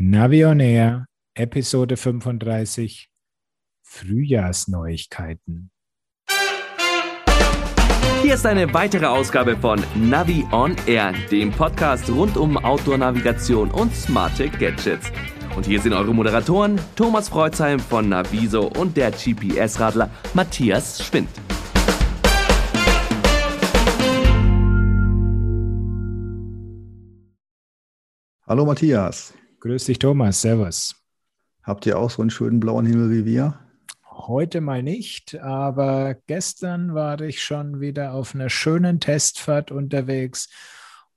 Navi on Air, Episode 35, Frühjahrsneuigkeiten. Hier ist eine weitere Ausgabe von Navi on Air, dem Podcast rund um Outdoor-Navigation und smarte Gadgets. Und hier sind eure Moderatoren Thomas Freuzheim von Naviso und der GPS-Radler Matthias Schwind. Hallo Matthias. Grüß dich, Thomas. Servus. Habt ihr auch so einen schönen blauen Himmel wie wir? Heute mal nicht, aber gestern war ich schon wieder auf einer schönen Testfahrt unterwegs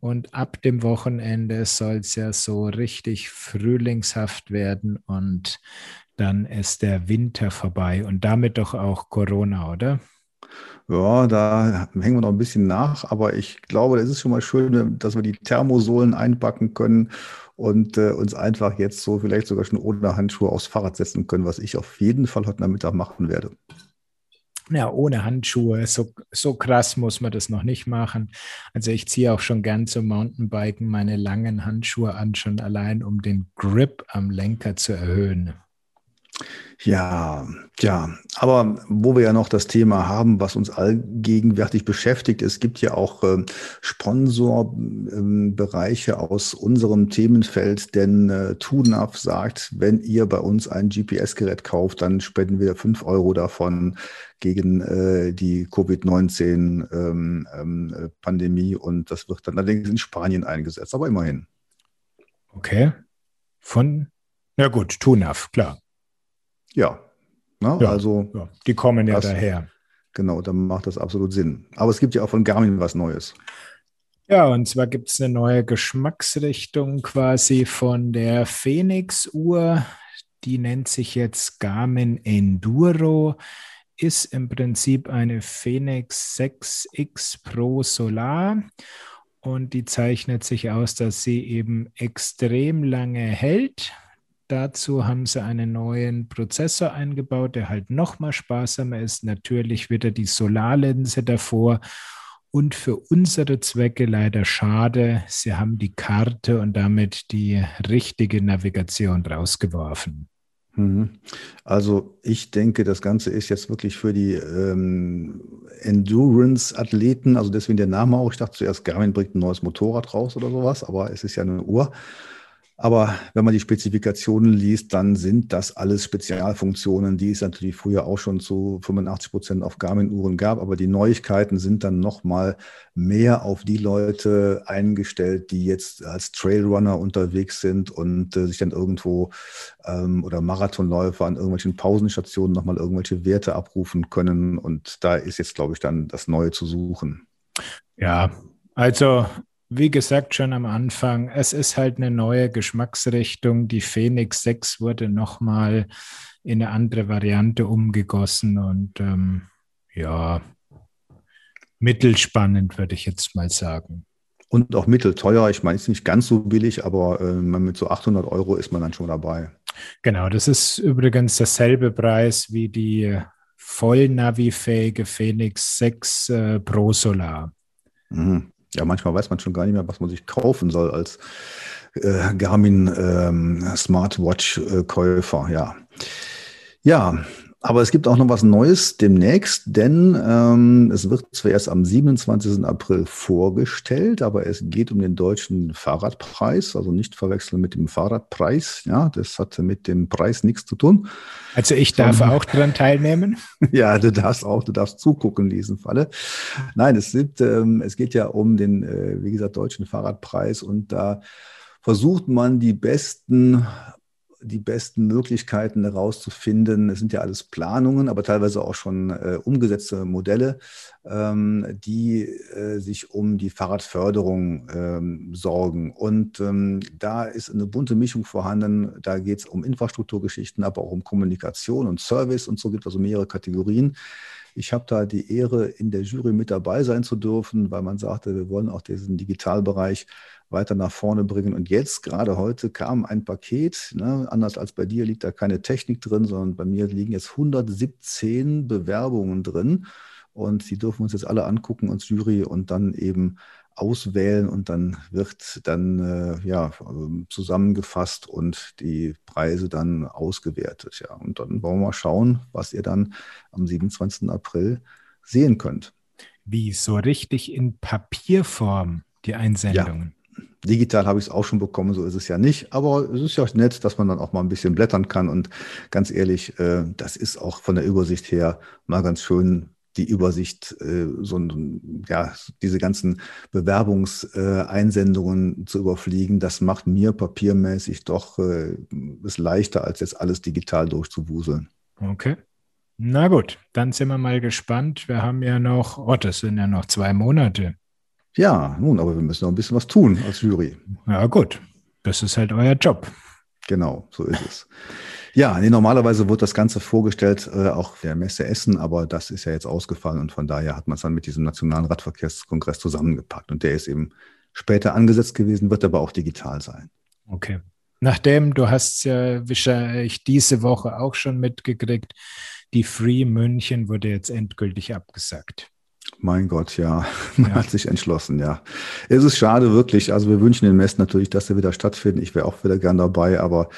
und ab dem Wochenende soll es ja so richtig frühlingshaft werden und dann ist der Winter vorbei und damit doch auch Corona, oder? Ja, da hängen wir noch ein bisschen nach, aber ich glaube, das ist schon mal schön, dass wir die Thermosohlen einpacken können und äh, uns einfach jetzt so vielleicht sogar schon ohne Handschuhe aufs Fahrrad setzen können, was ich auf jeden Fall heute Nachmittag machen werde. Ja, ohne Handschuhe, so, so krass muss man das noch nicht machen. Also ich ziehe auch schon gern zum Mountainbiken meine langen Handschuhe an, schon allein um den Grip am Lenker zu erhöhen. Ja, ja, aber wo wir ja noch das Thema haben, was uns allgegenwärtig beschäftigt, es gibt ja auch äh, Sponsorbereiche äh, aus unserem Themenfeld, denn äh, TUNAV sagt, wenn ihr bei uns ein GPS-Gerät kauft, dann spenden wir fünf Euro davon gegen äh, die Covid-19-Pandemie ähm, ähm, und das wird dann allerdings in Spanien eingesetzt, aber immerhin. Okay. Von, ja gut, TUNAV, klar. Ja, ne? ja also. Ja. Die kommen ja das, daher. Genau, dann macht das absolut Sinn. Aber es gibt ja auch von Garmin was Neues. Ja, und zwar gibt es eine neue Geschmacksrichtung quasi von der Phoenix-Uhr. Die nennt sich jetzt Garmin Enduro. Ist im Prinzip eine Phoenix 6X Pro Solar und die zeichnet sich aus, dass sie eben extrem lange hält. Dazu haben sie einen neuen Prozessor eingebaut, der halt nochmal sparsamer ist. Natürlich wieder die Solarlinse davor. Und für unsere Zwecke leider schade, sie haben die Karte und damit die richtige Navigation rausgeworfen. Mhm. Also ich denke, das Ganze ist jetzt wirklich für die ähm, Endurance-Athleten, also deswegen der Name auch. Ich dachte zuerst, Garmin bringt ein neues Motorrad raus oder sowas, aber es ist ja eine Uhr. Aber wenn man die Spezifikationen liest, dann sind das alles Spezialfunktionen, die es natürlich früher auch schon zu 85 Prozent auf Garmin-Uhren gab. Aber die Neuigkeiten sind dann nochmal mehr auf die Leute eingestellt, die jetzt als Trailrunner unterwegs sind und äh, sich dann irgendwo ähm, oder Marathonläufer an irgendwelchen Pausenstationen nochmal irgendwelche Werte abrufen können. Und da ist jetzt, glaube ich, dann das Neue zu suchen. Ja, also wie gesagt, schon am Anfang, es ist halt eine neue Geschmacksrichtung. Die Phoenix 6 wurde nochmal in eine andere Variante umgegossen und ähm, ja, mittelspannend, würde ich jetzt mal sagen. Und auch mittelteuer. Ich meine, es ist nicht ganz so billig, aber äh, mit so 800 Euro ist man dann schon dabei. Genau, das ist übrigens derselbe Preis wie die vollnavifähige Phoenix 6 äh, Pro Solar. Mhm ja, manchmal weiß man schon gar nicht mehr, was man sich kaufen soll als äh, Garmin ähm, Smartwatch-Käufer. ja. Ja, aber es gibt auch noch was Neues demnächst, denn ähm, es wird zwar erst am 27. April vorgestellt, aber es geht um den deutschen Fahrradpreis, also nicht verwechseln mit dem Fahrradpreis. Ja, das hat mit dem Preis nichts zu tun. Also ich darf Sondern, auch daran teilnehmen. ja, du darfst auch, du darfst zugucken in diesem Falle. Nein, es, gibt, ähm, es geht ja um den, äh, wie gesagt, deutschen Fahrradpreis und da versucht man die besten die besten Möglichkeiten herauszufinden. Es sind ja alles Planungen, aber teilweise auch schon äh, umgesetzte Modelle, ähm, die äh, sich um die Fahrradförderung ähm, sorgen. Und ähm, da ist eine bunte Mischung vorhanden. Da geht es um Infrastrukturgeschichten, aber auch um Kommunikation und Service und so gibt es also mehrere Kategorien. Ich habe da die Ehre, in der Jury mit dabei sein zu dürfen, weil man sagte, wir wollen auch diesen Digitalbereich weiter nach vorne bringen. Und jetzt, gerade heute, kam ein Paket. Ne, anders als bei dir liegt da keine Technik drin, sondern bei mir liegen jetzt 117 Bewerbungen drin. Und die dürfen uns jetzt alle angucken, uns Jury, und dann eben auswählen und dann wird dann äh, ja, zusammengefasst und die Preise dann ausgewertet. Ja. Und dann wollen wir mal schauen, was ihr dann am 27. April sehen könnt. Wie so richtig in Papierform die Einsendungen? Ja. Digital habe ich es auch schon bekommen, so ist es ja nicht. Aber es ist ja nett, dass man dann auch mal ein bisschen blättern kann. Und ganz ehrlich, äh, das ist auch von der Übersicht her mal ganz schön, die Übersicht, äh, so ja, diese ganzen Bewerbungseinsendungen äh, zu überfliegen, das macht mir papiermäßig doch äh, ist leichter, als jetzt alles digital durchzuwuseln. Okay. Na gut, dann sind wir mal gespannt. Wir haben ja noch, oh, das sind ja noch zwei Monate. Ja, nun, aber wir müssen noch ein bisschen was tun als Jury. Ja, gut. Das ist halt euer Job. Genau, so ist es. Ja, nee, normalerweise wird das Ganze vorgestellt, äh, auch der Messe Essen, aber das ist ja jetzt ausgefallen und von daher hat man es dann mit diesem Nationalen Radverkehrskongress zusammengepackt und der ist eben später angesetzt gewesen, wird aber auch digital sein. Okay. Nachdem, du hast ja wahrscheinlich diese Woche auch schon mitgekriegt, die Free München wurde jetzt endgültig abgesagt. Mein Gott, ja. Man ja. hat sich entschlossen, ja. Es ist schade, wirklich. Also wir wünschen den Messen natürlich, dass er wieder stattfindet. Ich wäre auch wieder gern dabei, aber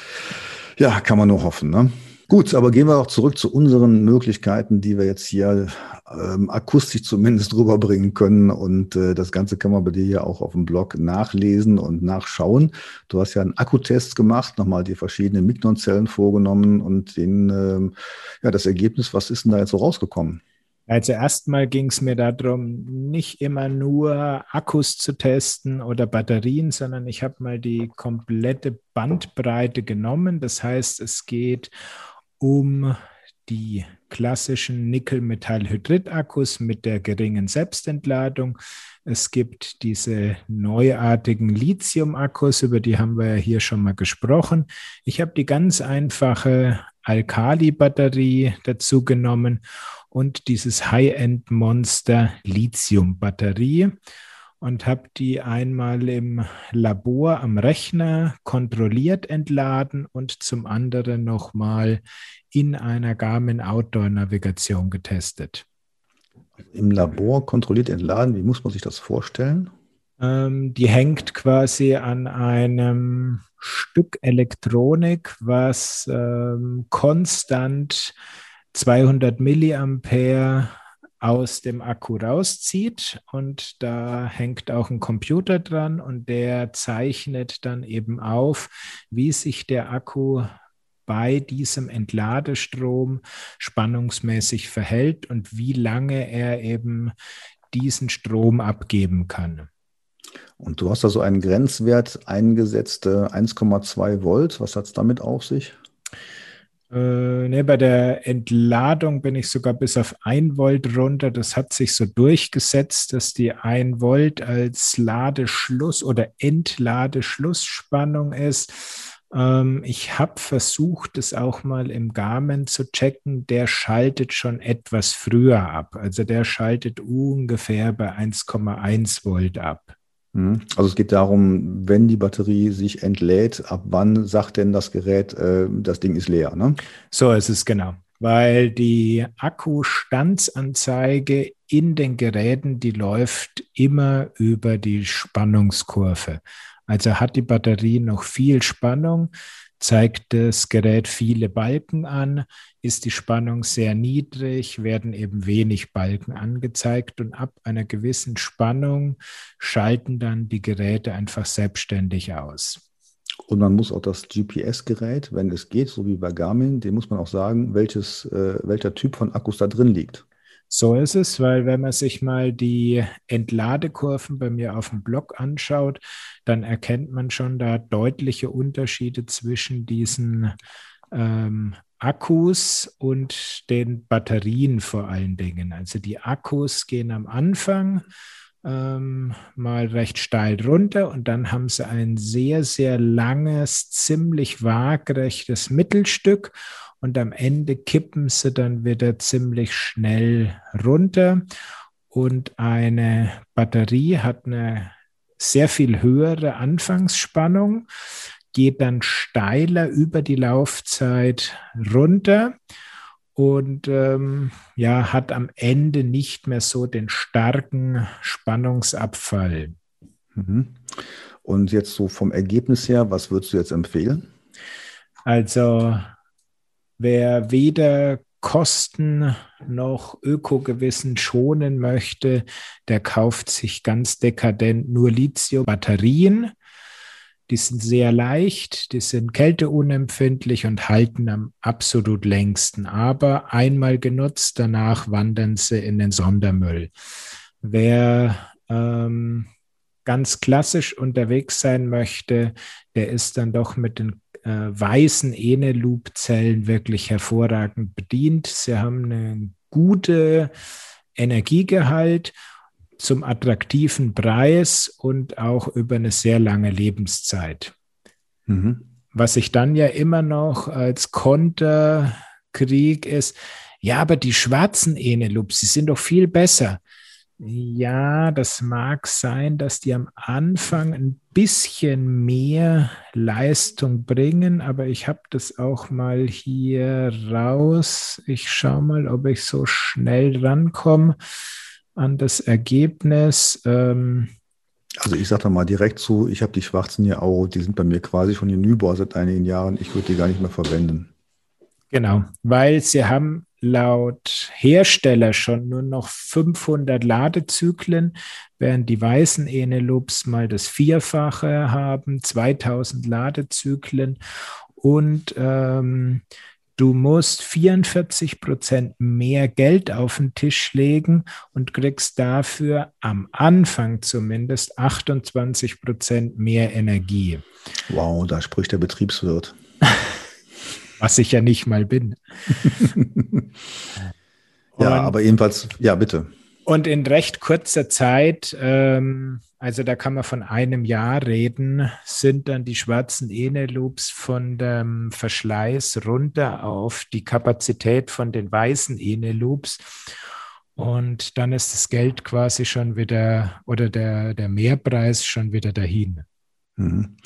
ja, kann man nur hoffen. Ne? Gut, aber gehen wir auch zurück zu unseren Möglichkeiten, die wir jetzt hier ähm, akustisch zumindest rüberbringen können. Und äh, das Ganze kann man bei dir ja auch auf dem Blog nachlesen und nachschauen. Du hast ja einen Akkutest gemacht, nochmal die verschiedenen Mignon-Zellen vorgenommen und den, ähm, ja, das Ergebnis, was ist denn da jetzt so rausgekommen? Also erstmal ging es mir darum, nicht immer nur Akkus zu testen oder Batterien, sondern ich habe mal die komplette Bandbreite genommen. Das heißt, es geht um die klassischen Nickel-Metall-Hydrid-Akkus mit der geringen Selbstentladung. Es gibt diese neuartigen Lithium-Akkus, über die haben wir ja hier schon mal gesprochen. Ich habe die ganz einfache Alkali-Batterie dazu genommen und dieses High-End-Monster Lithium-Batterie und habe die einmal im Labor am Rechner kontrolliert entladen und zum anderen nochmal in einer Garmin Outdoor Navigation getestet. Im Labor kontrolliert entladen, wie muss man sich das vorstellen? Ähm, die hängt quasi an einem Stück Elektronik, was ähm, konstant 200 Milliampere aus dem Akku rauszieht und da hängt auch ein Computer dran und der zeichnet dann eben auf, wie sich der Akku bei diesem Entladestrom spannungsmäßig verhält und wie lange er eben diesen Strom abgeben kann. Und du hast da so einen Grenzwert eingesetzt, 1,2 Volt. Was hat es damit auf sich? Äh, ne, bei der Entladung bin ich sogar bis auf 1 Volt runter. Das hat sich so durchgesetzt, dass die 1 Volt als Ladeschluss oder Entladeschlussspannung ist. Ähm, ich habe versucht, es auch mal im Garmin zu checken. Der schaltet schon etwas früher ab. Also der schaltet ungefähr bei 1,1 Volt ab. Mhm. Also es geht darum, wenn die Batterie sich entlädt, ab wann sagt denn das Gerät, äh, das Ding ist leer? Ne? So ist es genau, weil die Akkustandsanzeige in den Geräten, die läuft immer über die Spannungskurve. Also hat die Batterie noch viel Spannung, zeigt das Gerät viele Balken an, ist die Spannung sehr niedrig, werden eben wenig Balken angezeigt und ab einer gewissen Spannung schalten dann die Geräte einfach selbstständig aus. Und man muss auch das GPS-Gerät, wenn es geht, so wie bei Garmin, dem muss man auch sagen, welches, äh, welcher Typ von Akkus da drin liegt. So ist es, weil wenn man sich mal die Entladekurven bei mir auf dem Blog anschaut, dann erkennt man schon da deutliche Unterschiede zwischen diesen ähm, Akkus und den Batterien vor allen Dingen. Also die Akkus gehen am Anfang ähm, mal recht steil runter und dann haben sie ein sehr, sehr langes, ziemlich waagerechtes Mittelstück und am Ende kippen sie dann wieder ziemlich schnell runter. Und eine Batterie hat eine sehr viel höhere Anfangsspannung, geht dann steiler über die Laufzeit runter und ähm, ja, hat am Ende nicht mehr so den starken Spannungsabfall. Mhm. Und jetzt so vom Ergebnis her, was würdest du jetzt empfehlen? Also wer weder Kosten noch Ökogewissen schonen möchte, der kauft sich ganz dekadent nur Lithium-Batterien. Die sind sehr leicht, die sind kälteunempfindlich und halten am absolut längsten. Aber einmal genutzt, danach wandern sie in den Sondermüll. Wer ähm, ganz klassisch unterwegs sein möchte, der ist dann doch mit den äh, weißen Eneloop-Zellen wirklich hervorragend bedient. Sie haben einen guten Energiegehalt zum attraktiven Preis und auch über eine sehr lange Lebenszeit. Mhm. Was ich dann ja immer noch als Konterkrieg ist, ja, aber die schwarzen Eneloops, die sind doch viel besser. Ja, das mag sein, dass die am Anfang ein bisschen mehr Leistung bringen, aber ich habe das auch mal hier raus. Ich schaue mal, ob ich so schnell rankomme an das Ergebnis. Ähm, also ich sage da mal direkt zu, ich habe die schwarzen hier auch, die sind bei mir quasi schon hinüber seit einigen Jahren. Ich würde die gar nicht mehr verwenden. Genau, weil sie haben laut Hersteller schon nur noch 500 Ladezyklen, während die weißen Eneloops mal das Vierfache haben, 2000 Ladezyklen. Und ähm, du musst 44 Prozent mehr Geld auf den Tisch legen und kriegst dafür am Anfang zumindest 28 Prozent mehr Energie. Wow, da spricht der Betriebswirt. was ich ja nicht mal bin. ja, aber jedenfalls, ja, bitte. Und in recht kurzer Zeit, ähm, also da kann man von einem Jahr reden, sind dann die schwarzen Eneloops von dem Verschleiß runter auf die Kapazität von den weißen Eneloops. Und dann ist das Geld quasi schon wieder oder der, der Mehrpreis schon wieder dahin. Mhm.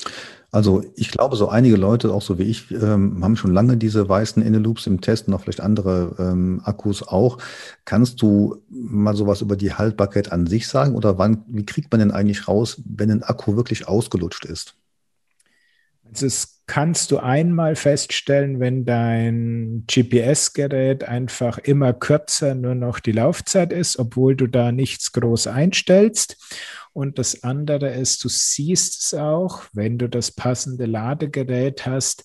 Also ich glaube, so einige Leute, auch so wie ich, ähm, haben schon lange diese weißen Inneloops im Test auch vielleicht andere ähm, Akkus auch. Kannst du mal sowas über die Haltbarkeit an sich sagen oder wann, wie kriegt man denn eigentlich raus, wenn ein Akku wirklich ausgelutscht ist? Also das kannst du einmal feststellen, wenn dein GPS-Gerät einfach immer kürzer nur noch die Laufzeit ist, obwohl du da nichts groß einstellst. Und das andere ist, du siehst es auch, wenn du das passende Ladegerät hast,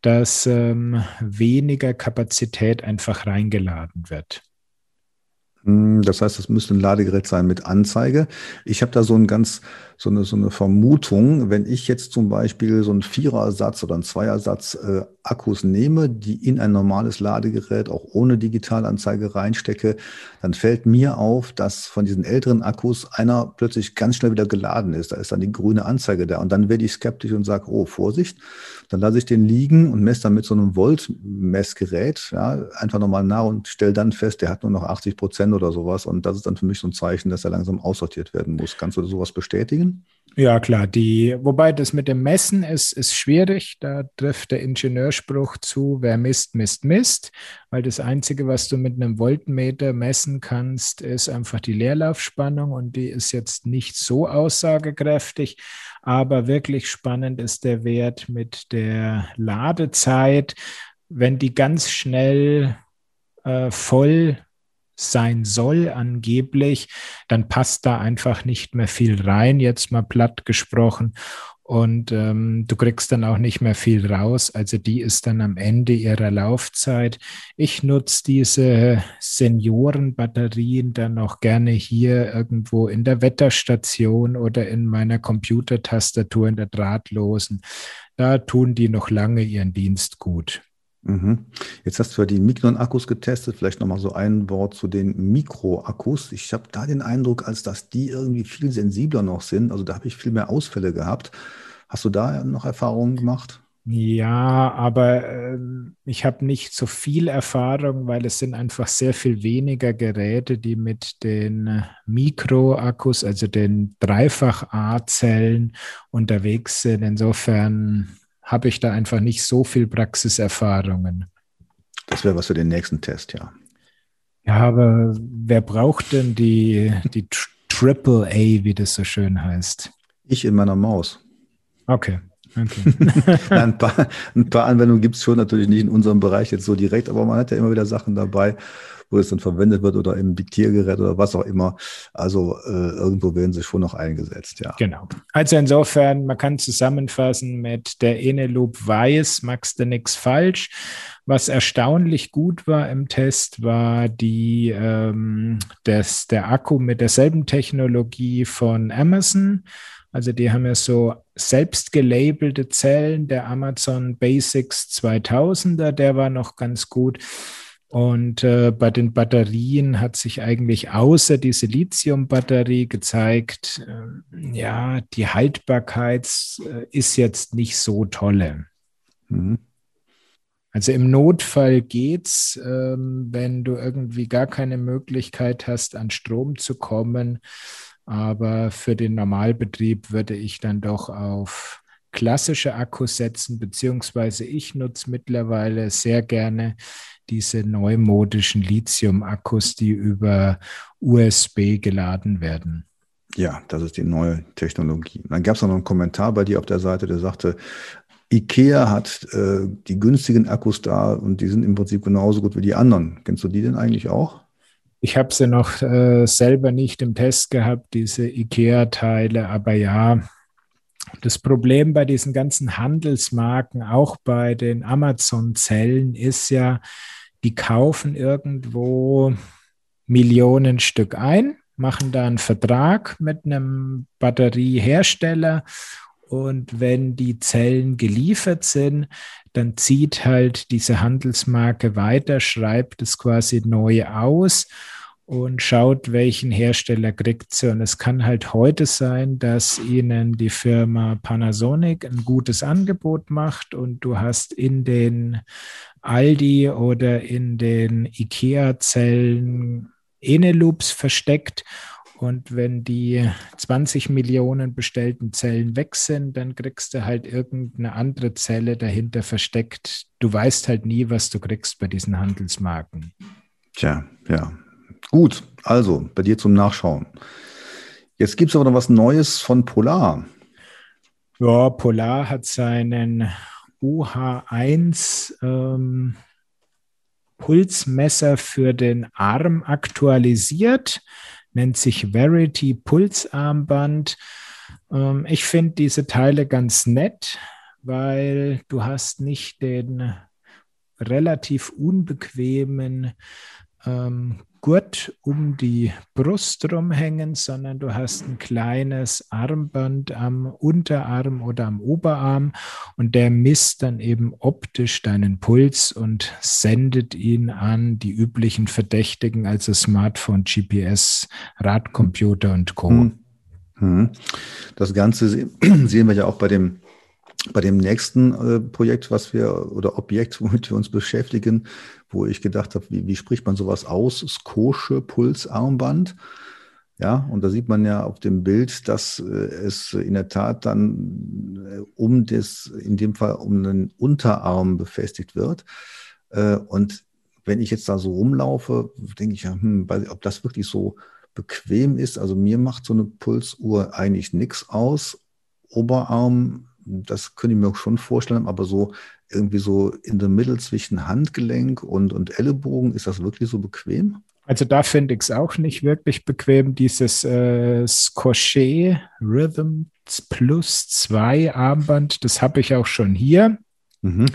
dass ähm, weniger Kapazität einfach reingeladen wird. Hm, das heißt, es müsste ein Ladegerät sein mit Anzeige. Ich habe da so ein ganz so eine, so eine Vermutung, wenn ich jetzt zum Beispiel so einen Vierersatz oder einen Zweiersatz äh, Akkus nehme, die in ein normales Ladegerät auch ohne Digitalanzeige reinstecke, dann fällt mir auf, dass von diesen älteren Akkus einer plötzlich ganz schnell wieder geladen ist. Da ist dann die grüne Anzeige da. Und dann werde ich skeptisch und sage, oh, Vorsicht. Dann lasse ich den liegen und messe dann mit so einem Volt-Messgerät ja, einfach nochmal nach und stelle dann fest, der hat nur noch 80 Prozent oder sowas. Und das ist dann für mich so ein Zeichen, dass er langsam aussortiert werden muss. Kannst du sowas bestätigen? Ja, klar. Die, wobei das mit dem Messen ist, ist schwierig. Da trifft der Ingenieurspruch zu, wer misst, misst, misst. Weil das Einzige, was du mit einem Voltmeter messen kannst, ist einfach die Leerlaufspannung und die ist jetzt nicht so aussagekräftig. Aber wirklich spannend ist der Wert mit der Ladezeit. Wenn die ganz schnell äh, voll sein soll angeblich, dann passt da einfach nicht mehr viel rein, jetzt mal platt gesprochen. Und ähm, du kriegst dann auch nicht mehr viel raus. Also die ist dann am Ende ihrer Laufzeit. Ich nutze diese Seniorenbatterien dann auch gerne hier irgendwo in der Wetterstation oder in meiner Computertastatur in der drahtlosen. Da tun die noch lange ihren Dienst gut. Mhm. Jetzt hast du ja die Mignon-Akkus getestet. Vielleicht nochmal so ein Wort zu den Mikro-Akkus. Ich habe da den Eindruck, als dass die irgendwie viel sensibler noch sind. Also da habe ich viel mehr Ausfälle gehabt. Hast du da noch Erfahrungen gemacht? Ja, aber äh, ich habe nicht so viel Erfahrung, weil es sind einfach sehr viel weniger Geräte, die mit den Mikro-Akkus, also den Dreifach-A-Zellen unterwegs sind. Insofern habe ich da einfach nicht so viel Praxiserfahrungen. Das wäre was für den nächsten Test, ja. Ja, aber wer braucht denn die, die Triple A, wie das so schön heißt? Ich in meiner Maus. Okay. okay. ein, paar, ein paar Anwendungen gibt es schon natürlich nicht in unserem Bereich jetzt so direkt, aber man hat ja immer wieder Sachen dabei, wo es dann verwendet wird oder im Diktiergerät oder was auch immer. Also äh, irgendwo werden sie schon noch eingesetzt, ja. Genau. Also insofern, man kann zusammenfassen mit der Eneloop weiß, machst du nichts falsch. Was erstaunlich gut war im Test, war die, ähm, das, der Akku mit derselben Technologie von Amazon. Also die haben ja so selbst gelabelte Zellen. Der Amazon Basics 2000er, der war noch ganz gut. Und äh, bei den Batterien hat sich eigentlich außer die Silizium-Batterie gezeigt, äh, ja, die Haltbarkeit äh, ist jetzt nicht so tolle. Mhm. Also im Notfall geht's, ähm, wenn du irgendwie gar keine Möglichkeit hast, an Strom zu kommen. Aber für den Normalbetrieb würde ich dann doch auf klassische Akkus setzen, beziehungsweise ich nutze mittlerweile sehr gerne diese neumodischen Lithium-Akkus, die über USB geladen werden. Ja, das ist die neue Technologie. Dann gab es noch einen Kommentar bei dir auf der Seite, der sagte, IKEA hat äh, die günstigen Akkus da und die sind im Prinzip genauso gut wie die anderen. Kennst du die denn eigentlich auch? Ich habe sie noch äh, selber nicht im Test gehabt, diese IKEA-Teile, aber ja, das Problem bei diesen ganzen Handelsmarken, auch bei den Amazon-Zellen, ist ja, die kaufen irgendwo Millionen Stück ein, machen da einen Vertrag mit einem Batteriehersteller und wenn die Zellen geliefert sind, dann zieht halt diese Handelsmarke weiter, schreibt es quasi neu aus und schaut, welchen Hersteller kriegt sie. Und es kann halt heute sein, dass Ihnen die Firma Panasonic ein gutes Angebot macht und du hast in den Aldi oder in den IKEA-Zellen Eneloops versteckt. Und wenn die 20 Millionen bestellten Zellen weg sind, dann kriegst du halt irgendeine andere Zelle dahinter versteckt. Du weißt halt nie, was du kriegst bei diesen Handelsmarken. Tja, ja. Gut, also bei dir zum Nachschauen. Jetzt gibt es aber noch was Neues von Polar. Ja, Polar hat seinen UH1 ähm, Pulsmesser für den Arm aktualisiert, nennt sich Verity Pulsarmband. Ähm, ich finde diese Teile ganz nett, weil du hast nicht den relativ unbequemen ähm, Gurt um die Brust rumhängen, sondern du hast ein kleines Armband am Unterarm oder am Oberarm und der misst dann eben optisch deinen Puls und sendet ihn an die üblichen Verdächtigen, also Smartphone, GPS, Radcomputer und Co. Hm. Hm. Das Ganze sehen wir ja auch bei dem bei dem nächsten äh, Projekt, was wir oder Objekt, womit wir uns beschäftigen, wo ich gedacht habe, wie, wie spricht man sowas aus? Skosche Pulsarmband. Ja, und da sieht man ja auf dem Bild, dass äh, es in der Tat dann äh, um das, in dem Fall um den Unterarm befestigt wird. Äh, und wenn ich jetzt da so rumlaufe, denke ich ja, hm, weiß ich, ob das wirklich so bequem ist. Also mir macht so eine Pulsuhr eigentlich nichts aus. Oberarm das könnte ich mir auch schon vorstellen, aber so irgendwie so in der Mitte zwischen Handgelenk und, und Ellenbogen, ist das wirklich so bequem? Also da finde ich es auch nicht wirklich bequem, dieses äh, Scochet Rhythm Plus 2 Armband, das habe ich auch schon hier. Mhm.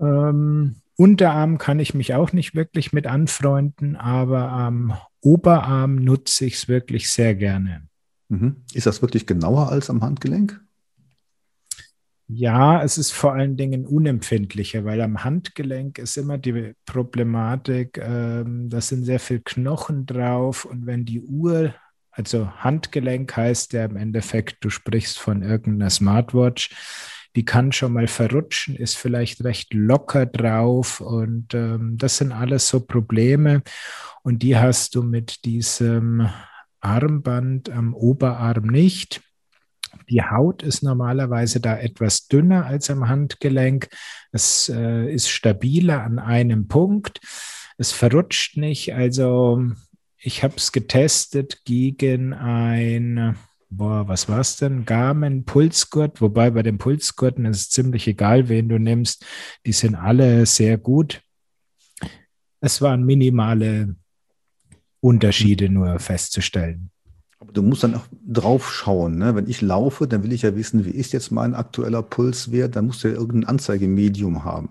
Ähm, Unterarm kann ich mich auch nicht wirklich mit anfreunden, aber am Oberarm nutze ich es wirklich sehr gerne. Mhm. Ist das wirklich genauer als am Handgelenk? Ja, es ist vor allen Dingen unempfindlicher, weil am Handgelenk ist immer die Problematik, ähm, da sind sehr viel Knochen drauf und wenn die Uhr, also Handgelenk heißt ja im Endeffekt, du sprichst von irgendeiner Smartwatch, die kann schon mal verrutschen, ist vielleicht recht locker drauf und ähm, das sind alles so Probleme und die hast du mit diesem Armband am Oberarm nicht. Die Haut ist normalerweise da etwas dünner als am Handgelenk. Es äh, ist stabiler an einem Punkt. Es verrutscht nicht. Also ich habe es getestet gegen ein boah, was war es denn? Garmin, Pulsgurt, wobei bei den Pulsgurten ist es ziemlich egal, wen du nimmst. Die sind alle sehr gut. Es waren minimale Unterschiede nur festzustellen. Aber du musst dann auch drauf schauen. Ne? Wenn ich laufe, dann will ich ja wissen, wie ist jetzt mein aktueller Pulswert. Dann musst du ja irgendein Anzeigemedium haben.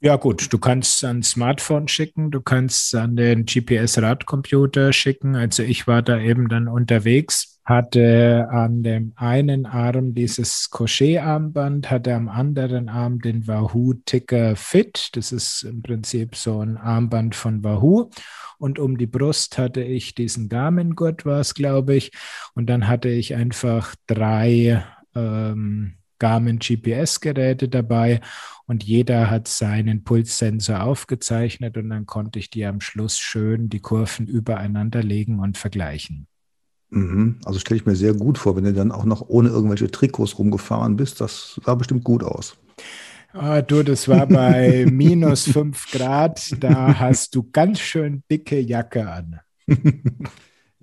Ja gut, du kannst an Smartphone schicken, du kannst an den GPS-Radcomputer schicken. Also ich war da eben dann unterwegs, hatte an dem einen Arm dieses Crochet-Armband, hatte am anderen Arm den Wahoo Ticker Fit. Das ist im Prinzip so ein Armband von Wahoo. Und um die Brust hatte ich diesen Garmin-Gurt, war es, glaube ich. Und dann hatte ich einfach drei ähm, Garmin GPS-Geräte dabei und jeder hat seinen Pulssensor aufgezeichnet und dann konnte ich die am Schluss schön die Kurven übereinander legen und vergleichen. Mhm. Also stelle ich mir sehr gut vor, wenn du dann auch noch ohne irgendwelche Trikots rumgefahren bist. Das sah bestimmt gut aus. Oh, du, das war bei minus fünf Grad. Da hast du ganz schön dicke Jacke an.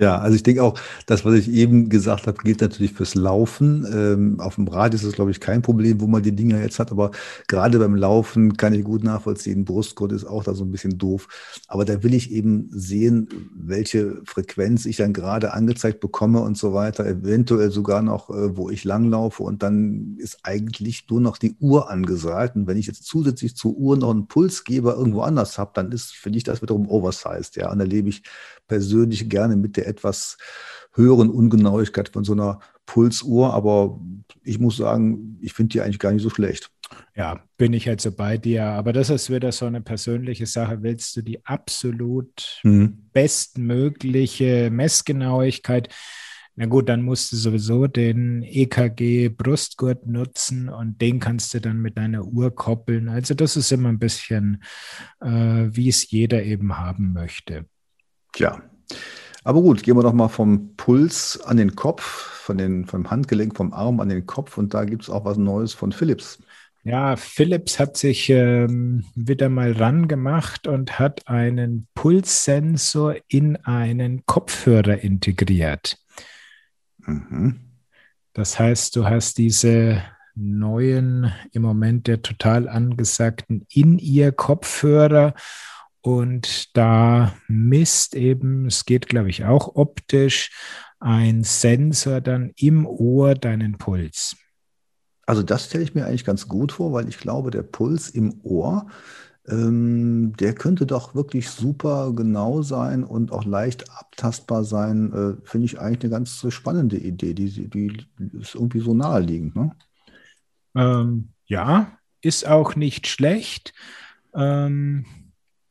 Ja, also ich denke auch, das, was ich eben gesagt habe, gilt natürlich fürs Laufen. Ähm, auf dem Rad ist es, glaube ich, kein Problem, wo man die Dinger jetzt hat. Aber gerade beim Laufen kann ich gut nachvollziehen. Brustgurt ist auch da so ein bisschen doof. Aber da will ich eben sehen, welche Frequenz ich dann gerade angezeigt bekomme und so weiter. Eventuell sogar noch, äh, wo ich langlaufe. Und dann ist eigentlich nur noch die Uhr angesagt. Und wenn ich jetzt zusätzlich zur Uhr noch einen Pulsgeber irgendwo anders habe, dann ist, finde ich das wiederum oversized. Ja, und da lebe ich persönlich gerne mit der etwas höheren Ungenauigkeit von so einer Pulsuhr. Aber ich muss sagen, ich finde die eigentlich gar nicht so schlecht. Ja, bin ich also bei dir. Aber das ist wieder so eine persönliche Sache. Willst du die absolut mhm. bestmögliche Messgenauigkeit? Na gut, dann musst du sowieso den EKG-Brustgurt nutzen und den kannst du dann mit deiner Uhr koppeln. Also das ist immer ein bisschen, äh, wie es jeder eben haben möchte. Tja. Aber gut, gehen wir doch mal vom Puls an den Kopf, von den, vom Handgelenk, vom Arm an den Kopf. Und da gibt es auch was Neues von Philips. Ja, Philips hat sich ähm, wieder mal ran gemacht und hat einen Pulssensor in einen Kopfhörer integriert. Mhm. Das heißt, du hast diese neuen, im Moment der total angesagten In-Ear-Kopfhörer und da misst eben, es geht, glaube ich, auch optisch, ein Sensor dann im Ohr deinen Puls. Also das stelle ich mir eigentlich ganz gut vor, weil ich glaube, der Puls im Ohr, ähm, der könnte doch wirklich super genau sein und auch leicht abtastbar sein. Äh, Finde ich eigentlich eine ganz spannende Idee. Die, die ist irgendwie so naheliegend. Ne? Ähm, ja, ist auch nicht schlecht. Ähm,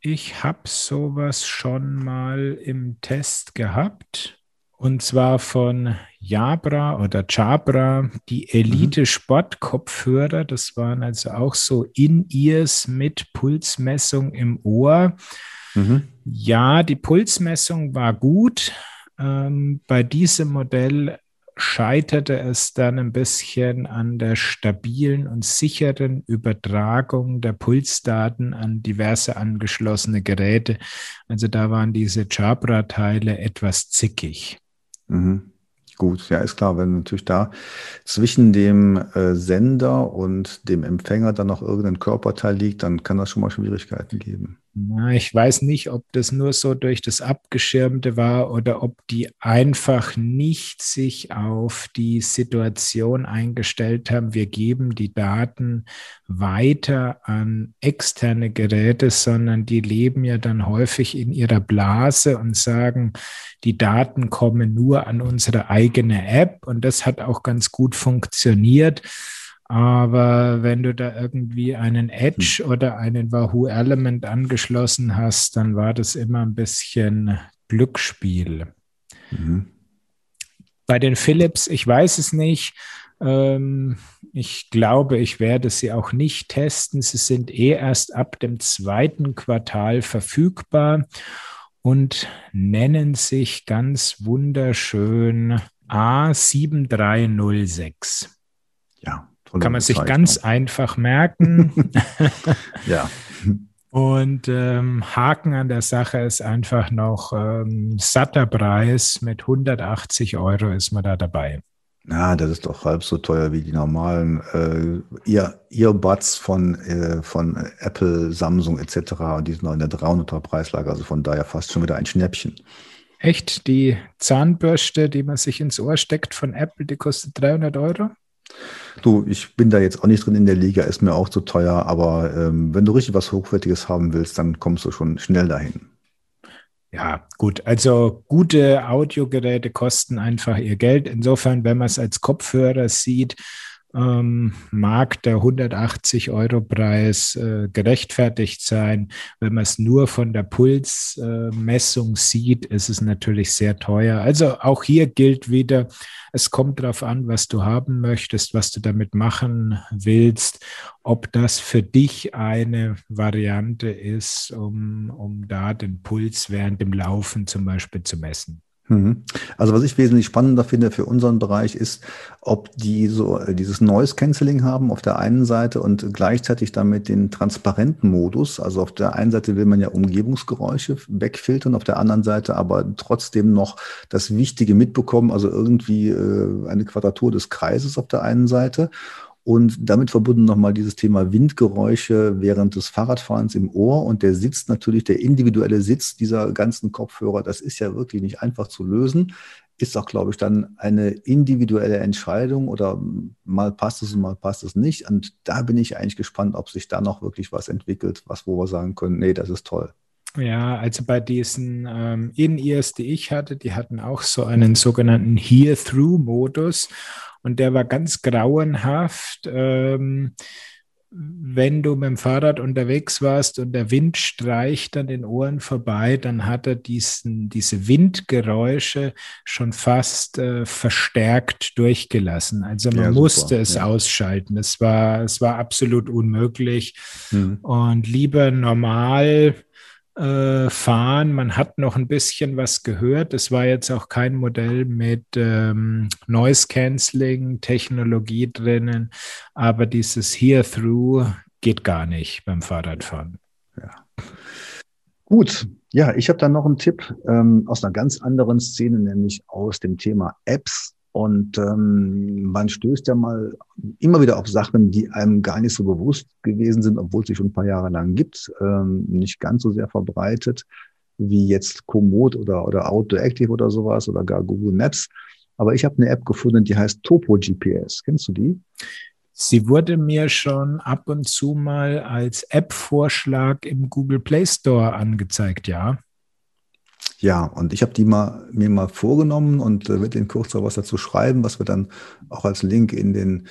ich habe sowas schon mal im Test gehabt. Und zwar von Jabra oder Jabra, die Elite Sport Kopfhörer. Das waren also auch so In-Ears mit Pulsmessung im Ohr. Mhm. Ja, die Pulsmessung war gut. Ähm, bei diesem Modell scheiterte es dann ein bisschen an der stabilen und sicheren Übertragung der Pulsdaten an diverse angeschlossene Geräte. Also da waren diese Jabra-Teile etwas zickig. Mhm. Gut, ja, ist klar, wenn natürlich da zwischen dem äh, Sender und dem Empfänger dann noch irgendein Körperteil liegt, dann kann das schon mal Schwierigkeiten geben. Na, ich weiß nicht, ob das nur so durch das Abgeschirmte war oder ob die einfach nicht sich auf die Situation eingestellt haben. Wir geben die Daten weiter an externe Geräte, sondern die leben ja dann häufig in ihrer Blase und sagen, die Daten kommen nur an unsere eigene App und das hat auch ganz gut funktioniert. Aber wenn du da irgendwie einen Edge hm. oder einen Wahoo Element angeschlossen hast, dann war das immer ein bisschen Glücksspiel. Mhm. Bei den Philips, ich weiß es nicht. Ähm, ich glaube, ich werde sie auch nicht testen. Sie sind eh erst ab dem zweiten Quartal verfügbar und nennen sich ganz wunderschön A7306. Kann man sich ganz einfach merken. ja. Und ähm, Haken an der Sache ist einfach noch ähm, satter Preis mit 180 Euro ist man da dabei. Na, das ist doch halb so teuer wie die normalen äh, Ear Earbuds von, äh, von Apple, Samsung etc. Und die sind noch in der 300er Preislage, also von daher fast schon wieder ein Schnäppchen. Echt? Die Zahnbürste, die man sich ins Ohr steckt von Apple, die kostet 300 Euro? Du, ich bin da jetzt auch nicht drin in der Liga, ist mir auch zu teuer, aber ähm, wenn du richtig was Hochwertiges haben willst, dann kommst du schon schnell dahin. Ja, gut. Also gute Audiogeräte kosten einfach ihr Geld. Insofern, wenn man es als Kopfhörer sieht, ähm, mag der 180 Euro Preis äh, gerechtfertigt sein. Wenn man es nur von der Pulsmessung äh, sieht, ist es natürlich sehr teuer. Also auch hier gilt wieder, es kommt darauf an, was du haben möchtest, was du damit machen willst, ob das für dich eine Variante ist, um, um da den Puls während dem Laufen zum Beispiel zu messen. Mhm. Also was ich wesentlich spannender finde für unseren Bereich ist, ob die so äh, dieses Noise Cancelling haben auf der einen Seite und gleichzeitig damit den transparenten Modus. Also auf der einen Seite will man ja Umgebungsgeräusche wegfiltern, auf der anderen Seite aber trotzdem noch das Wichtige mitbekommen, also irgendwie äh, eine Quadratur des Kreises auf der einen Seite und damit verbunden nochmal dieses Thema Windgeräusche während des Fahrradfahrens im Ohr und der Sitz natürlich, der individuelle Sitz dieser ganzen Kopfhörer, das ist ja wirklich nicht einfach zu lösen. Ist auch, glaube ich, dann eine individuelle Entscheidung oder mal passt es und mal passt es nicht. Und da bin ich eigentlich gespannt, ob sich da noch wirklich was entwickelt, was wo wir sagen können, nee, das ist toll. Ja, also bei diesen ähm, In-Ears, die ich hatte, die hatten auch so einen sogenannten Hear-Through-Modus. Und der war ganz grauenhaft. Ähm, wenn du mit dem Fahrrad unterwegs warst und der Wind streicht an den Ohren vorbei, dann hat er diesen, diese Windgeräusche schon fast äh, verstärkt durchgelassen. Also man ja, musste es ja. ausschalten. Es war, es war absolut unmöglich. Mhm. Und lieber normal äh, fahren. Man hat noch ein bisschen was gehört. Es war jetzt auch kein Modell mit ähm, Noise Cancelling Technologie drinnen, aber dieses Hear-Through geht gar nicht beim Fahrradfahren. Ja. Gut, ja, ich habe dann noch einen Tipp ähm, aus einer ganz anderen Szene, nämlich aus dem Thema Apps. Und ähm, man stößt ja mal immer wieder auf Sachen, die einem gar nicht so bewusst gewesen sind, obwohl es sie schon ein paar Jahre lang gibt, ähm, nicht ganz so sehr verbreitet wie jetzt Komoot oder, oder Outdoor Active oder sowas oder gar Google Maps. Aber ich habe eine App gefunden, die heißt Topo GPS. Kennst du die? Sie wurde mir schon ab und zu mal als App-Vorschlag im Google Play Store angezeigt, ja. Ja, und ich habe die mal, mir mal vorgenommen und äh, wird in kurzer was dazu schreiben, was wir dann auch als Link in den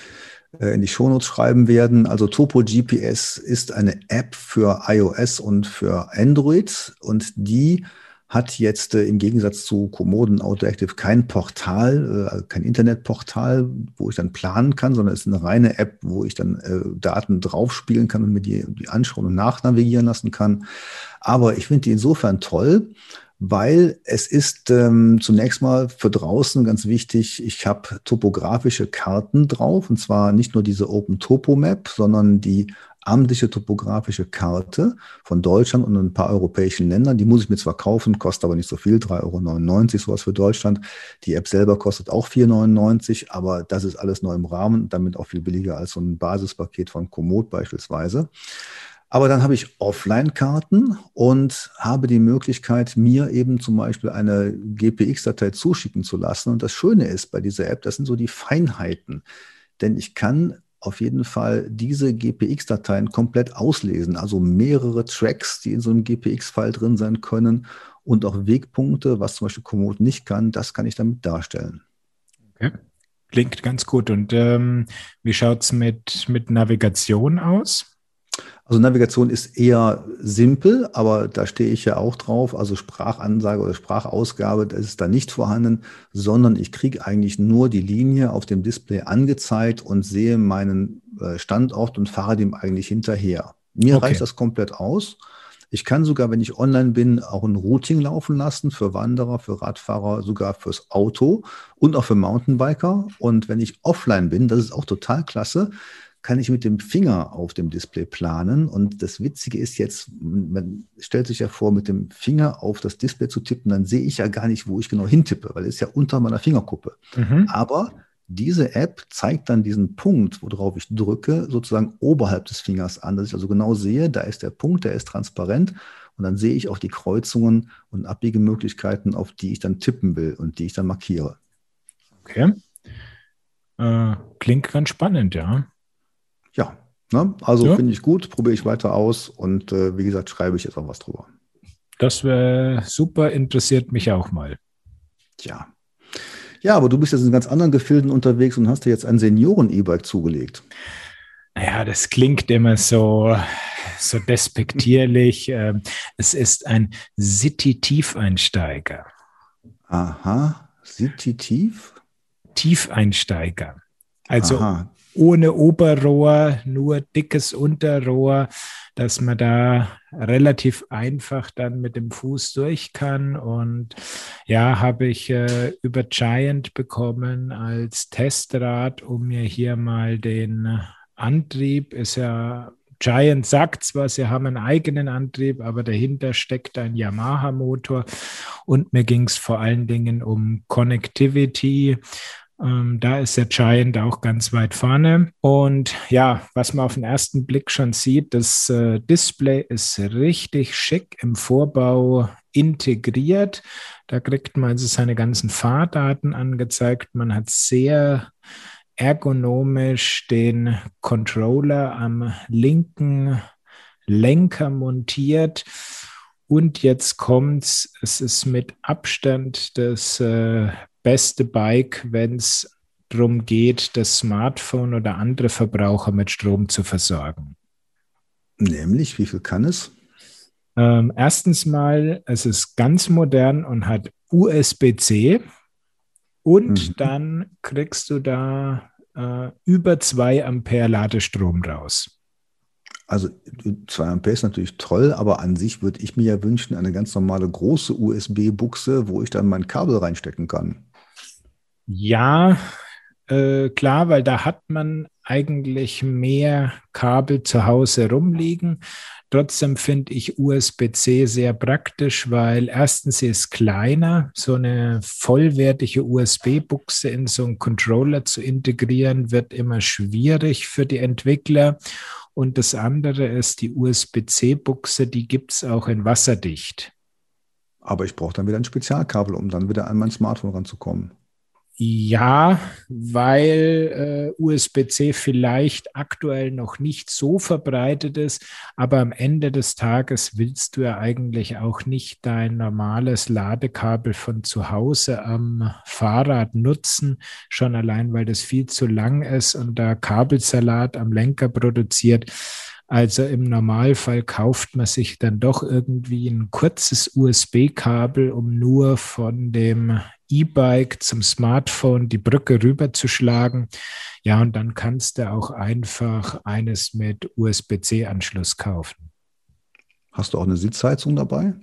äh, in die Shownotes schreiben werden. Also Topo GPS ist eine App für iOS und für Android und die hat jetzt äh, im Gegensatz zu Kommoden Autoactive kein Portal, äh, kein Internetportal, wo ich dann planen kann, sondern es ist eine reine App, wo ich dann äh, Daten draufspielen kann und mir die, die anschauen und nachnavigieren lassen kann. Aber ich finde die insofern toll, weil es ist ähm, zunächst mal für draußen ganz wichtig, ich habe topografische Karten drauf, und zwar nicht nur diese Open Topo Map, sondern die amtliche topografische Karte von Deutschland und ein paar europäischen Ländern. Die muss ich mir zwar kaufen, kostet aber nicht so viel, 3,99 Euro sowas für Deutschland. Die App selber kostet auch 4,99 Euro, aber das ist alles neu im Rahmen, damit auch viel billiger als so ein Basispaket von Komoot beispielsweise. Aber dann habe ich Offline-Karten und habe die Möglichkeit, mir eben zum Beispiel eine GPX-Datei zuschicken zu lassen. Und das Schöne ist bei dieser App, das sind so die Feinheiten. Denn ich kann auf jeden Fall diese GPX-Dateien komplett auslesen. Also mehrere Tracks, die in so einem GPX-File drin sein können und auch Wegpunkte, was zum Beispiel Komoot nicht kann, das kann ich damit darstellen. Okay. Klingt ganz gut. Und ähm, wie schaut es mit, mit Navigation aus? Also Navigation ist eher simpel, aber da stehe ich ja auch drauf. Also Sprachansage oder Sprachausgabe, das ist da nicht vorhanden, sondern ich kriege eigentlich nur die Linie auf dem Display angezeigt und sehe meinen äh, Standort und fahre dem eigentlich hinterher. Mir okay. reicht das komplett aus. Ich kann sogar, wenn ich online bin, auch ein Routing laufen lassen für Wanderer, für Radfahrer, sogar fürs Auto und auch für Mountainbiker. Und wenn ich offline bin, das ist auch total klasse, kann ich mit dem Finger auf dem Display planen. Und das Witzige ist jetzt, man stellt sich ja vor, mit dem Finger auf das Display zu tippen, dann sehe ich ja gar nicht, wo ich genau hintippe, weil es ist ja unter meiner Fingerkuppe. Mhm. Aber diese App zeigt dann diesen Punkt, worauf ich drücke, sozusagen oberhalb des Fingers an, dass ich also genau sehe, da ist der Punkt, der ist transparent und dann sehe ich auch die Kreuzungen und Abbiegemöglichkeiten, auf die ich dann tippen will und die ich dann markiere. Okay. Äh, klingt ganz spannend, ja. Ja, ne? also ja. finde ich gut, probiere ich weiter aus und äh, wie gesagt, schreibe ich jetzt auch was drüber. Das wäre super, interessiert mich auch mal. Tja. Ja, aber du bist jetzt in ganz anderen Gefilden unterwegs und hast dir jetzt ein Senioren-E-Bike zugelegt. Naja, das klingt immer so, so despektierlich. Ähm, es ist ein City-Tiefeinsteiger. Aha, City-Tief? Tiefeinsteiger. Also Aha. Ohne Oberrohr, nur dickes Unterrohr, dass man da relativ einfach dann mit dem Fuß durch kann. Und ja, habe ich äh, über Giant bekommen als Testrad, um mir hier mal den Antrieb ist ja, Giant sagt zwar, sie haben einen eigenen Antrieb, aber dahinter steckt ein Yamaha-Motor. Und mir ging es vor allen Dingen um Connectivity. Ähm, da ist der Giant auch ganz weit vorne. Und ja, was man auf den ersten Blick schon sieht, das äh, Display ist richtig schick im Vorbau integriert. Da kriegt man also seine ganzen Fahrdaten angezeigt. Man hat sehr ergonomisch den Controller am linken Lenker montiert. Und jetzt kommt's, es ist mit Abstand das äh, beste Bike, wenn es darum geht, das Smartphone oder andere Verbraucher mit Strom zu versorgen. Nämlich, wie viel kann es? Ähm, erstens mal, es ist ganz modern und hat USB-C. Und mhm. dann kriegst du da äh, über 2 Ampere Ladestrom raus. Also 2 Ampere ist natürlich toll, aber an sich würde ich mir ja wünschen, eine ganz normale große USB-Buchse, wo ich dann mein Kabel reinstecken kann. Ja, äh, klar, weil da hat man eigentlich mehr Kabel zu Hause rumliegen. Trotzdem finde ich USB-C sehr praktisch, weil erstens sie ist kleiner, so eine vollwertige USB-Buchse in so einen Controller zu integrieren, wird immer schwierig für die Entwickler. Und das andere ist die USB-C-Buchse, die gibt es auch in wasserdicht. Aber ich brauche dann wieder ein Spezialkabel, um dann wieder an mein Smartphone ranzukommen. Ja, weil äh, USB-C vielleicht aktuell noch nicht so verbreitet ist, aber am Ende des Tages willst du ja eigentlich auch nicht dein normales Ladekabel von zu Hause am Fahrrad nutzen, schon allein, weil das viel zu lang ist und da Kabelsalat am Lenker produziert. Also im Normalfall kauft man sich dann doch irgendwie ein kurzes USB-Kabel, um nur von dem E-Bike zum Smartphone die Brücke rüberzuschlagen. Ja, und dann kannst du auch einfach eines mit USB-C-Anschluss kaufen. Hast du auch eine Sitzheizung dabei?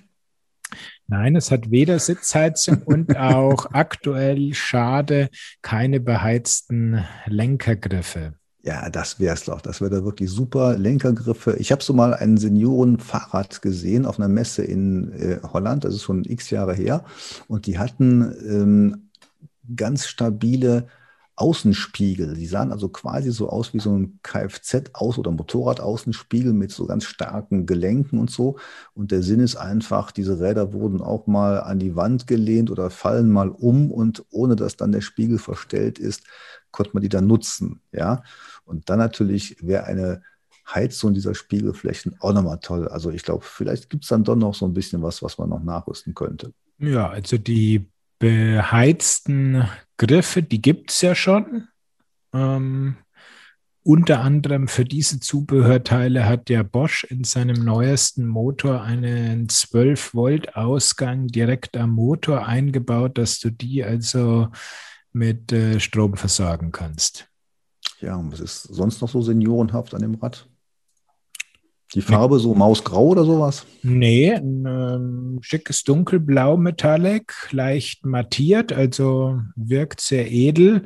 Nein, es hat weder Sitzheizung und auch aktuell schade keine beheizten Lenkergriffe. Ja, das wäre es doch. Das wäre da wirklich super. Lenkergriffe. Ich habe so mal ein Seniorenfahrrad gesehen auf einer Messe in äh, Holland. Das ist schon x Jahre her. Und die hatten ähm, ganz stabile Außenspiegel. Die sahen also quasi so aus wie so ein Kfz-Aus- oder Motorrad-Außenspiegel mit so ganz starken Gelenken und so. Und der Sinn ist einfach, diese Räder wurden auch mal an die Wand gelehnt oder fallen mal um und ohne dass dann der Spiegel verstellt ist, konnte man die dann nutzen. Ja. Und dann natürlich wäre eine Heizung dieser Spiegelflächen auch nochmal toll. Also ich glaube, vielleicht gibt es dann doch noch so ein bisschen was, was man noch nachrüsten könnte. Ja, also die beheizten Griffe, die gibt es ja schon. Ähm, unter anderem für diese Zubehörteile hat der Bosch in seinem neuesten Motor einen 12-Volt-Ausgang direkt am Motor eingebaut, dass du die also mit äh, Strom versorgen kannst. Ja, und was ist sonst noch so seniorenhaft an dem Rad? Die Farbe so mausgrau oder sowas? Nee, ein ähm, schickes dunkelblau Metallic, leicht mattiert, also wirkt sehr edel.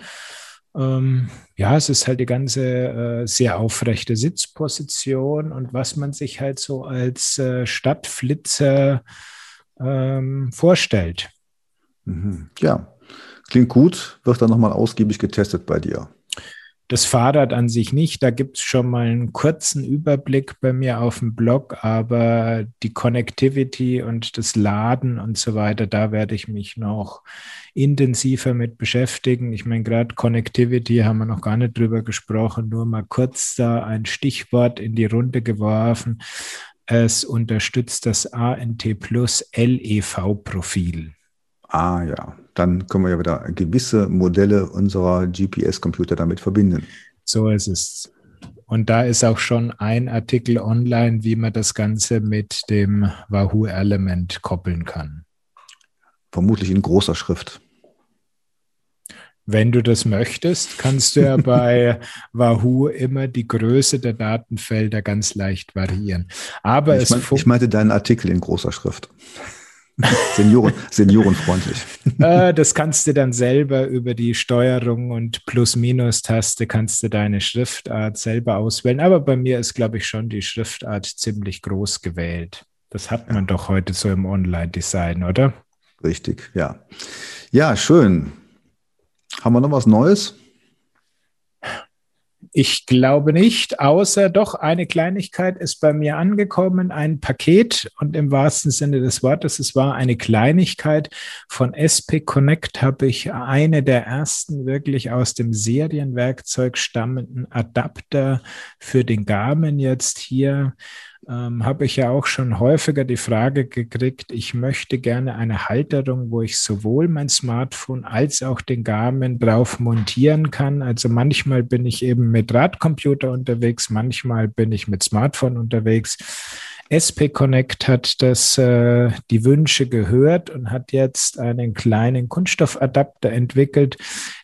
Ähm, ja, es ist halt die ganze äh, sehr aufrechte Sitzposition und was man sich halt so als äh, Stadtflitzer ähm, vorstellt. Mhm. Ja, klingt gut. Wird dann nochmal ausgiebig getestet bei dir. Das Fahrrad an sich nicht, da gibt es schon mal einen kurzen Überblick bei mir auf dem Blog, aber die Connectivity und das Laden und so weiter, da werde ich mich noch intensiver mit beschäftigen. Ich meine, gerade Connectivity haben wir noch gar nicht drüber gesprochen, nur mal kurz da ein Stichwort in die Runde geworfen. Es unterstützt das ANT Plus LEV-Profil. Ah ja, dann können wir ja wieder gewisse Modelle unserer GPS-Computer damit verbinden. So ist es. Und da ist auch schon ein Artikel online, wie man das Ganze mit dem Wahoo Element koppeln kann. Vermutlich in großer Schrift. Wenn du das möchtest, kannst du ja bei Wahoo immer die Größe der Datenfelder ganz leicht variieren. Aber ich, mein, ich meinte deinen Artikel in großer Schrift. Senioren, seniorenfreundlich. Äh, das kannst du dann selber über die Steuerung und Plus-Minus-Taste kannst du deine Schriftart selber auswählen. Aber bei mir ist, glaube ich, schon die Schriftart ziemlich groß gewählt. Das hat man ja. doch heute so im Online-Design, oder? Richtig, ja. Ja, schön. Haben wir noch was Neues? Ich glaube nicht, außer doch eine Kleinigkeit ist bei mir angekommen, ein Paket und im wahrsten Sinne des Wortes, es war eine Kleinigkeit. Von SP Connect habe ich eine der ersten wirklich aus dem Serienwerkzeug stammenden Adapter für den Garmin jetzt hier ähm, habe ich ja auch schon häufiger die Frage gekriegt, ich möchte gerne eine Halterung, wo ich sowohl mein Smartphone als auch den Garmin drauf montieren kann. Also manchmal bin ich eben mit Radcomputer unterwegs, manchmal bin ich mit Smartphone unterwegs. SP Connect hat das, äh, die Wünsche gehört und hat jetzt einen kleinen Kunststoffadapter entwickelt.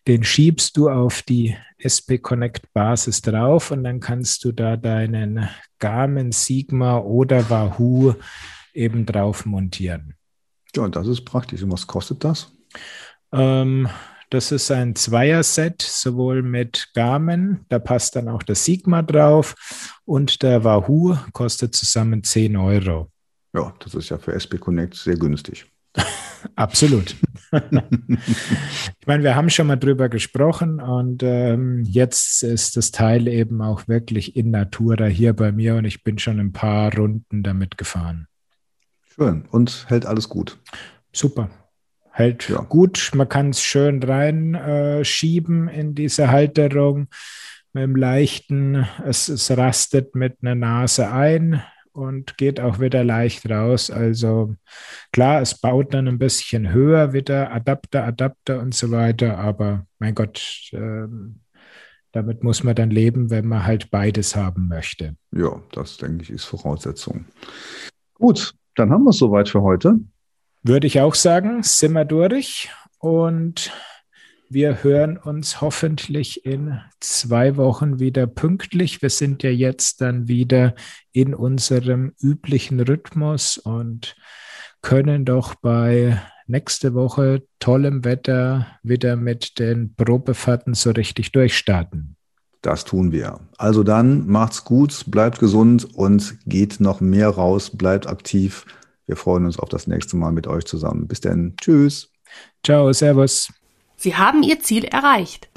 Den schiebst du auf die SP Connect Basis drauf und dann kannst du da deinen Garmin, Sigma oder Wahoo eben drauf montieren. Ja, das ist praktisch. Und was kostet das? Ähm, das ist ein Zweier-Set, sowohl mit Garmin, da passt dann auch der Sigma drauf und der Wahoo kostet zusammen 10 Euro. Ja, das ist ja für SP Connect sehr günstig. Absolut. ich meine, wir haben schon mal drüber gesprochen und ähm, jetzt ist das Teil eben auch wirklich in Natura hier bei mir und ich bin schon ein paar Runden damit gefahren. Schön. Und hält alles gut. Super hält ja. gut. Man kann es schön reinschieben äh, in diese Halterung mit dem leichten, es, es rastet mit einer Nase ein und geht auch wieder leicht raus. Also klar, es baut dann ein bisschen höher wieder, Adapter, Adapter und so weiter, aber mein Gott, äh, damit muss man dann leben, wenn man halt beides haben möchte. Ja, das denke ich ist Voraussetzung. Gut, dann haben wir es soweit für heute. Würde ich auch sagen, sind wir durch und wir hören uns hoffentlich in zwei Wochen wieder pünktlich. Wir sind ja jetzt dann wieder in unserem üblichen Rhythmus und können doch bei nächste Woche tollem Wetter wieder mit den Probefahrten so richtig durchstarten. Das tun wir. Also dann macht's gut, bleibt gesund und geht noch mehr raus, bleibt aktiv. Wir freuen uns auf das nächste Mal mit euch zusammen. Bis dann. Tschüss. Ciao, Servus. Sie haben Ihr Ziel erreicht.